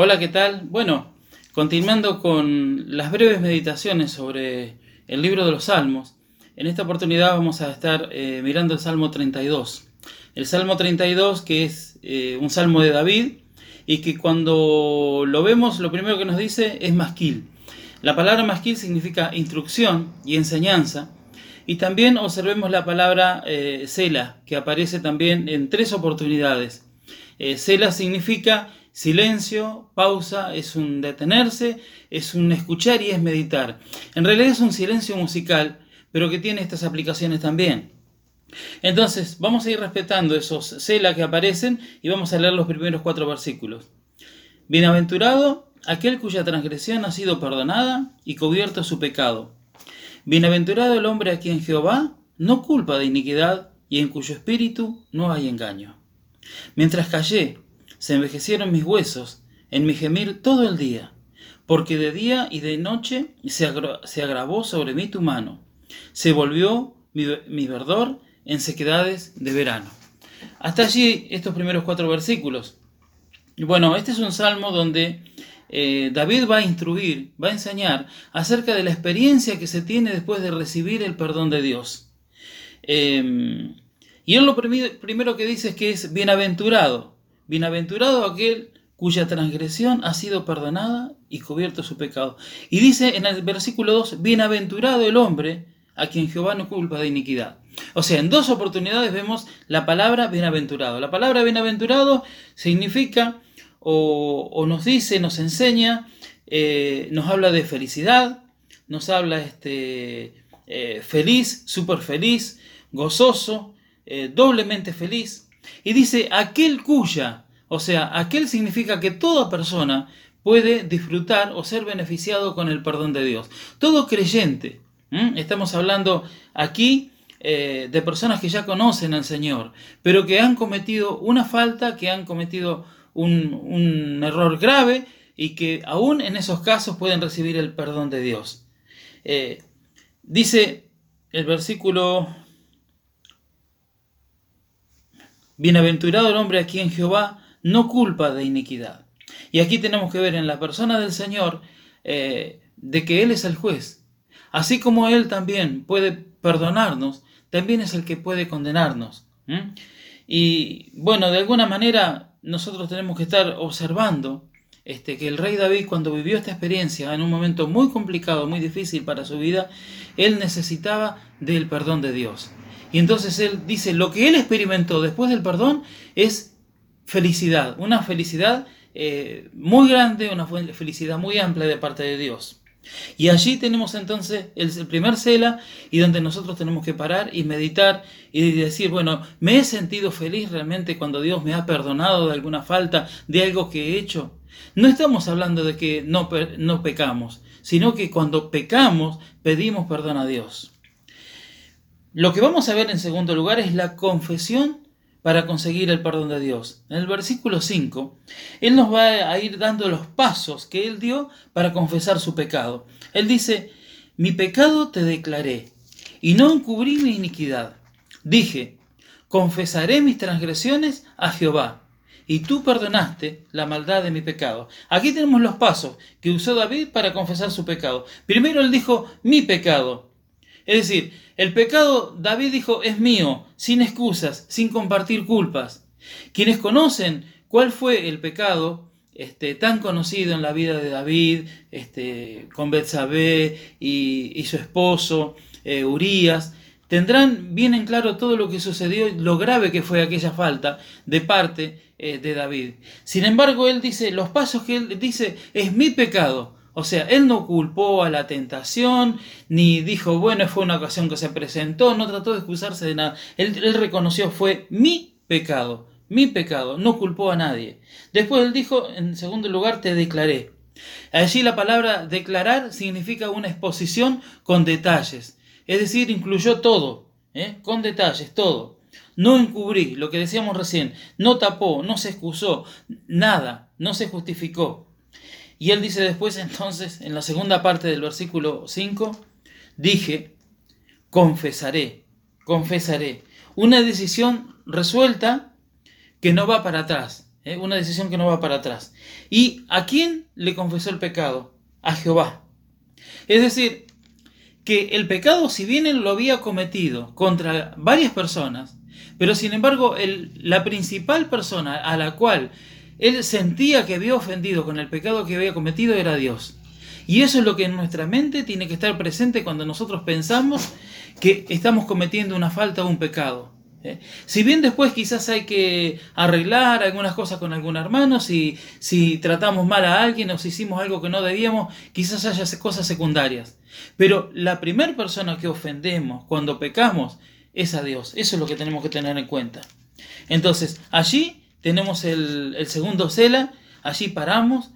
Hola, ¿qué tal? Bueno, continuando con las breves meditaciones sobre el libro de los Salmos, en esta oportunidad vamos a estar eh, mirando el Salmo 32. El Salmo 32 que es eh, un salmo de David y que cuando lo vemos lo primero que nos dice es masquil. La palabra masquil significa instrucción y enseñanza. Y también observemos la palabra eh, sela, que aparece también en tres oportunidades. sela significa Silencio, pausa, es un detenerse, es un escuchar y es meditar. En realidad es un silencio musical, pero que tiene estas aplicaciones también. Entonces, vamos a ir respetando esos cela que aparecen y vamos a leer los primeros cuatro versículos. Bienaventurado aquel cuya transgresión ha sido perdonada y cubierto su pecado. Bienaventurado el hombre a quien Jehová no culpa de iniquidad y en cuyo espíritu no hay engaño. Mientras callé, se envejecieron mis huesos en mi gemir todo el día, porque de día y de noche se, agravó sobre mí tu mano, se volvió mi, verdor en sequedades de verano. Hasta allí estos primeros cuatro versículos. Bueno, este es un salmo donde eh, David va a instruir, va a enseñar acerca de la experiencia que se tiene después de recibir el perdón de Dios. Em, y él lo primero que dice es que es bienaventurado. Bienaventurado aquel cuya transgresión ha sido perdonada y cubierto su pecado. Y dice en el versículo 2, bienaventurado el hombre a quien Jehová no culpa de iniquidad. O sea, en dos oportunidades vemos la palabra bienaventurado. La palabra bienaventurado significa o, nos dice, nos enseña, eh, nos habla de felicidad, nos habla este, eh, feliz, súper feliz, gozoso, eh, doblemente feliz. Y dice aquel cuya, o sea, aquel significa que toda persona puede disfrutar o ser beneficiado con el perdón de Dios. Todo creyente. Estamos hablando aquí eh, de personas que ya conocen al Señor, pero que han cometido una falta, que han cometido un, error grave y que aún en esos casos pueden recibir el perdón de Dios. Eh, dice el versículo Bienaventurado el hombre a quien Jehová no culpa de iniquidad. Y aquí tenemos que ver en la persona del Señor eh, de que Él es el juez. Así como Él también puede perdonarnos, también es el que puede condenarnos. Y bueno, de alguna manera nosotros tenemos que estar observando este, que el rey David cuando vivió esta experiencia en un momento muy complicado, muy difícil para su vida, él necesitaba del perdón de Dios. Y entonces él dice, lo que él experimentó después del perdón es felicidad, una felicidad eh, muy grande, una felicidad muy amplia de parte de Dios. Y allí tenemos entonces el, primer cela y donde nosotros tenemos que parar y meditar y decir, bueno, me he sentido feliz realmente cuando Dios me ha perdonado de alguna falta, de algo que he hecho. No estamos hablando de que no, no pecamos, sino que cuando pecamos pedimos perdón a Dios. Lo que vamos a ver en segundo lugar es la confesión para conseguir el perdón de Dios. En el versículo 5, Él nos va a ir dando los pasos que Él dio para confesar su pecado. Él dice, mi pecado te declaré y no encubrí mi iniquidad. Dije, confesaré mis transgresiones a Jehová y tú perdonaste la maldad de mi pecado. Aquí tenemos los pasos que usó David para confesar su pecado. Primero él dijo, mi pecado, es decir, el pecado, David dijo, es mío, sin excusas, sin compartir culpas. Quienes conocen cuál fue el pecado este, tan conocido en la vida de David, este, con Betsabé y, su esposo, eh, Urias, tendrán bien en claro todo lo que sucedió y lo grave que fue aquella falta de parte eh, de David. Sin embargo, él dice, los pasos que él dice, es mi pecado, o sea, él no culpó a la tentación, ni dijo, bueno, fue una ocasión que se presentó, no trató de excusarse de nada. Él, reconoció, fue mi pecado, mi pecado, no culpó a nadie. Después él dijo, en segundo lugar, te declaré. Allí la palabra declarar significa una exposición con detalles, es decir, incluyó todo, ¿eh? con detalles, todo. No encubrí, lo que decíamos recién, no tapó, no se excusó, nada, no se justificó. Y él dice después entonces, en la segunda parte del versículo 5, dije, confesaré, confesaré. Una decisión resuelta que no va para atrás. ¿eh? una decisión que no va para atrás. ¿Y a quién le confesó el pecado? A Jehová. Es decir, que el pecado, si bien él lo había cometido contra varias personas, pero sin embargo la principal persona a la cual él sentía que había ofendido con el pecado que había cometido era Dios. Y eso es lo que en nuestra mente tiene que estar presente cuando nosotros pensamos que estamos cometiendo una falta o un pecado. ¿eh? Si bien después quizás hay que arreglar algunas cosas con algún hermano, si, si tratamos mal a alguien o si hicimos algo que no debíamos, quizás haya cosas secundarias. Pero la primera persona que ofendemos cuando pecamos es a Dios. Eso es lo que tenemos que tener en cuenta. Entonces, allí tenemos el, segundo cela, allí paramos,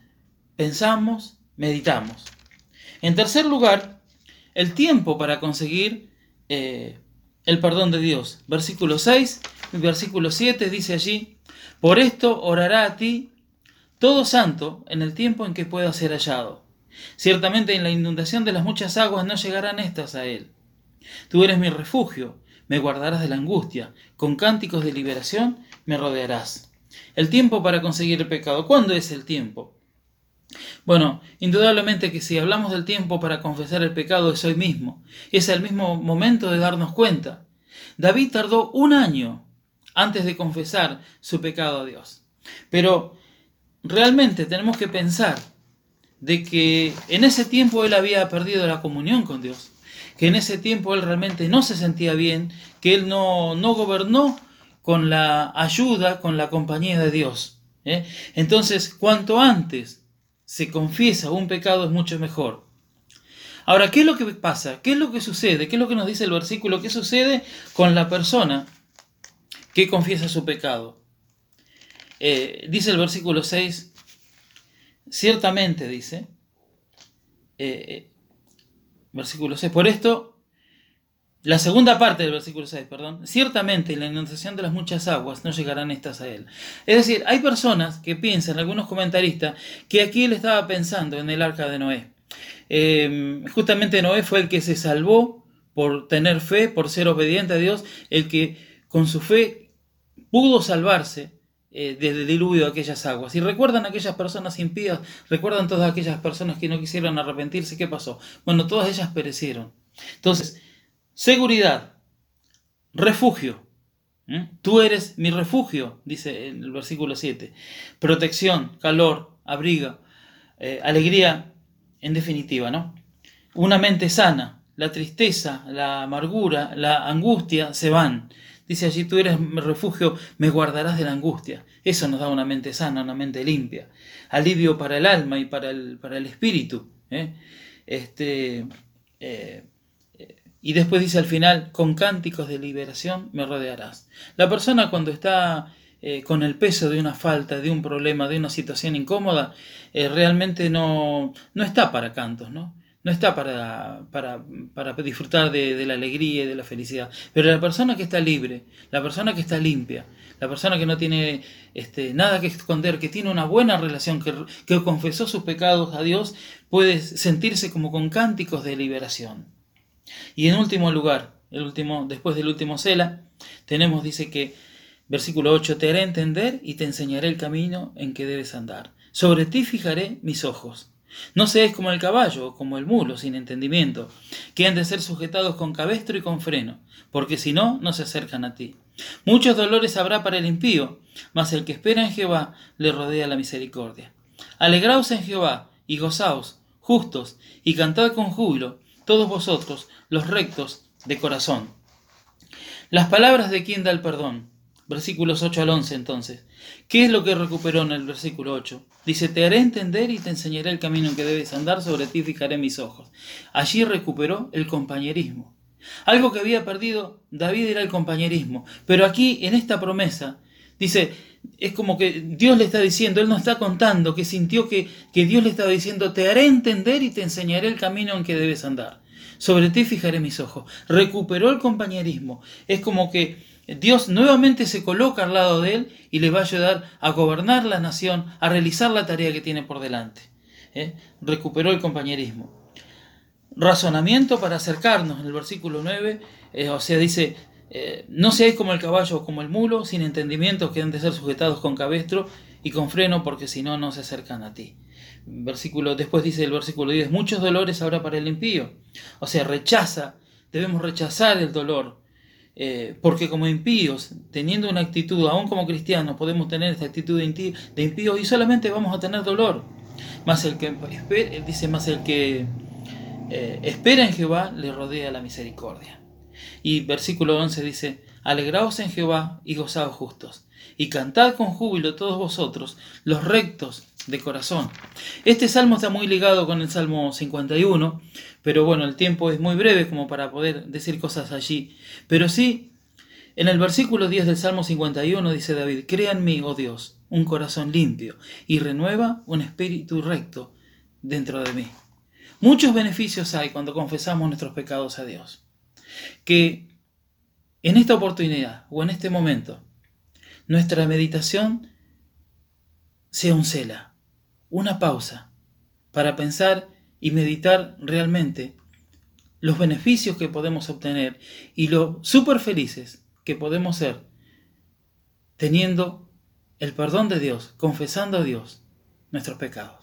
pensamos, meditamos. En tercer lugar, el tiempo para conseguir eh, el perdón de Dios. Versículo 6, versículo 7 dice allí, por esto orará a ti todo santo en el tiempo en que pueda ser hallado. Ciertamente en la inundación de las muchas aguas no llegarán estas a él. Tú eres mi refugio, me guardarás de la angustia, con cánticos de liberación me rodearás. El tiempo para conseguir el pecado. ¿Cuándo es el tiempo? Bueno, indudablemente que si hablamos del tiempo para confesar el pecado es hoy mismo. Es el mismo momento de darnos cuenta. David tardó un año antes de confesar su pecado a Dios. Pero realmente tenemos que pensar de que en ese tiempo él había perdido la comunión con Dios, que en ese tiempo él realmente no se sentía bien, que él no, no gobernó con la ayuda, con la compañía de Dios. ¿eh? Entonces, cuanto antes se confiesa un pecado es mucho mejor. Ahora, ¿qué es lo que pasa? ¿Qué es lo que sucede? ¿Qué es lo que nos dice el versículo? ¿Qué sucede con la persona que confiesa su pecado? Eh, dice el versículo 6, ciertamente dice, eh, eh, versículo 6, por esto la segunda parte del versículo 6, perdón. Ciertamente, la inundación de las muchas aguas no llegarán estas a él. Es decir, hay personas que piensan, algunos comentaristas, que aquí él estaba pensando en el arca de Noé. Em, justamente Noé fue el que se salvó por tener fe, por ser obediente a Dios, el que con su fe pudo salvarse eh, del diluvio de aquellas aguas. Y recuerdan aquellas personas impías, recuerdan todas aquellas personas que no quisieron arrepentirse, ¿qué pasó? Bueno, todas ellas perecieron. Entonces, Seguridad, refugio. ¿Mm? Tú eres mi refugio, dice el versículo 7. Protección, calor, abriga, eh, alegría, en definitiva, ¿no? Una mente sana, la tristeza, la amargura, la angustia se van. Dice allí, tú eres mi refugio, me guardarás de la angustia. Eso nos da una mente sana, una mente limpia. Alivio para el alma y para el, para el espíritu. ¿eh? Este, eh, y después dice al final, con cánticos de liberación me rodearás. La persona cuando está eh, con el peso de una falta, de un problema, de una situación incómoda, eh, realmente no, no está para cantos, ¿no? No está para, para, para disfrutar de, la alegría y de la felicidad. Pero la persona que está libre, la persona que está limpia, la persona que no tiene este, nada que esconder, que tiene una buena relación, que, que confesó sus pecados a Dios, puede sentirse como con cánticos de liberación. Y en último lugar, el último, después del último cela, tenemos, dice que, versículo 8, te haré entender y te enseñaré el camino en que debes andar. Sobre ti fijaré mis ojos. No seas como el caballo o como el mulo sin entendimiento, que han de ser sujetados con cabestro y con freno, porque si no, no se acercan a ti. Muchos dolores habrá para el impío, mas el que espera en Jehová le rodea la misericordia. Alegraos en Jehová y gozaos, justos, y cantad con júbilo, todos vosotros, los rectos de corazón. Las palabras de quien da el perdón. Versículos 8 al 11 entonces. ¿Qué es lo que recuperó en el versículo 8? Dice, te haré entender y te enseñaré el camino en que debes andar, sobre ti fijaré mis ojos. Allí recuperó el compañerismo. Algo que había perdido David era el compañerismo. Pero aquí, en esta promesa, dice, es como que Dios le está diciendo, Él nos está contando que sintió que, que Dios le estaba diciendo, te haré entender y te enseñaré el camino en que debes andar. Sobre ti fijaré mis ojos. Recuperó el compañerismo. Es como que Dios nuevamente se coloca al lado de él y le va a ayudar a gobernar la nación, a realizar la tarea que tiene por delante. ¿eh? Recuperó el compañerismo. Razonamiento para acercarnos en el versículo 9, eh, o sea, dice, eh, no seáis como el caballo o como el mulo, sin entendimiento que han de ser sujetados con cabestro y con freno porque si no, no se acercan a ti. Versículo, después dice el versículo 10, muchos dolores habrá para el impío. O sea, rechaza, debemos rechazar el dolor. Eh, porque como impíos, teniendo una actitud, aún como cristianos, podemos tener esta actitud de impíos y solamente vamos a tener dolor. Más el que dice, más el que eh, espera en Jehová le rodea la misericordia. Y versículo 11 dice, alegraos en Jehová y gozaos justos, y cantad con júbilo todos vosotros, los rectos de corazón. Este salmo está muy ligado con el Salmo 51, pero bueno, el tiempo es muy breve como para poder decir cosas allí. Pero sí, en el versículo 10 del Salmo 51 dice David, crea en mí, oh Dios, un corazón limpio y renueva un espíritu recto dentro de mí. Muchos beneficios hay cuando confesamos nuestros pecados a Dios. Que en esta oportunidad o en este momento nuestra meditación sea un cela, una pausa, para pensar y meditar realmente los beneficios que podemos obtener y lo súper felices que podemos ser teniendo el perdón de Dios, confesando a Dios nuestros pecados.